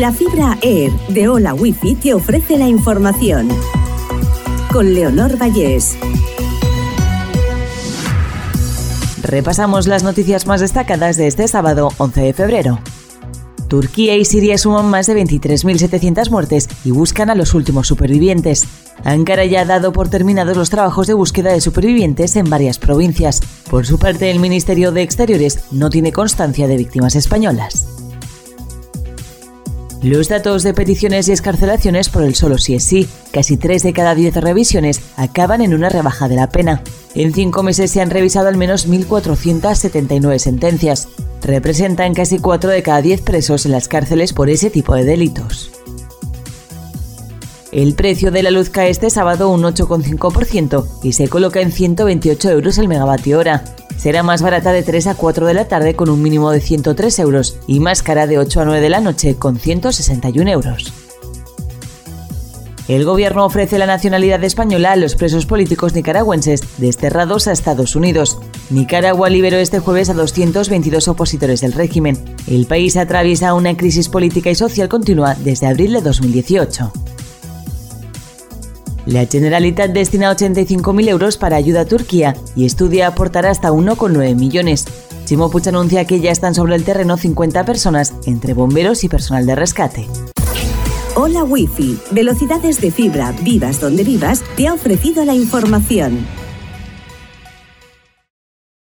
La fibra Air de Hola Wifi te ofrece la información. Con Leonor Vallés. Repasamos las noticias más destacadas de este sábado 11 de febrero. Turquía y Siria suman más de 23.700 muertes y buscan a los últimos supervivientes. Ankara ya ha dado por terminados los trabajos de búsqueda de supervivientes en varias provincias. Por su parte, el Ministerio de Exteriores no tiene constancia de víctimas españolas. Los datos de peticiones y escarcelaciones por el solo sí es sí, casi 3 de cada 10 revisiones acaban en una rebaja de la pena. En 5 meses se han revisado al menos 1.479 sentencias. Representan casi 4 de cada 10 presos en las cárceles por ese tipo de delitos. El precio de la luz cae este sábado un 8,5% y se coloca en 128 euros el megavatio hora será más barata de 3 a 4 de la tarde con un mínimo de 103 euros y más cara de 8 a 9 de la noche con 161 euros. El gobierno ofrece la nacionalidad española a los presos políticos nicaragüenses desterrados a Estados Unidos. Nicaragua liberó este jueves a 222 opositores del régimen. El país atraviesa una crisis política y social continua desde abril de 2018. La Generalitat destina 85.000 euros para ayuda a Turquía y estudia aportar hasta 1,9 millones. Chimo Puig anuncia que ya están sobre el terreno 50 personas, entre bomberos y personal de rescate. Hola Wi-Fi, velocidades de fibra, vivas donde vivas, te ha ofrecido la información.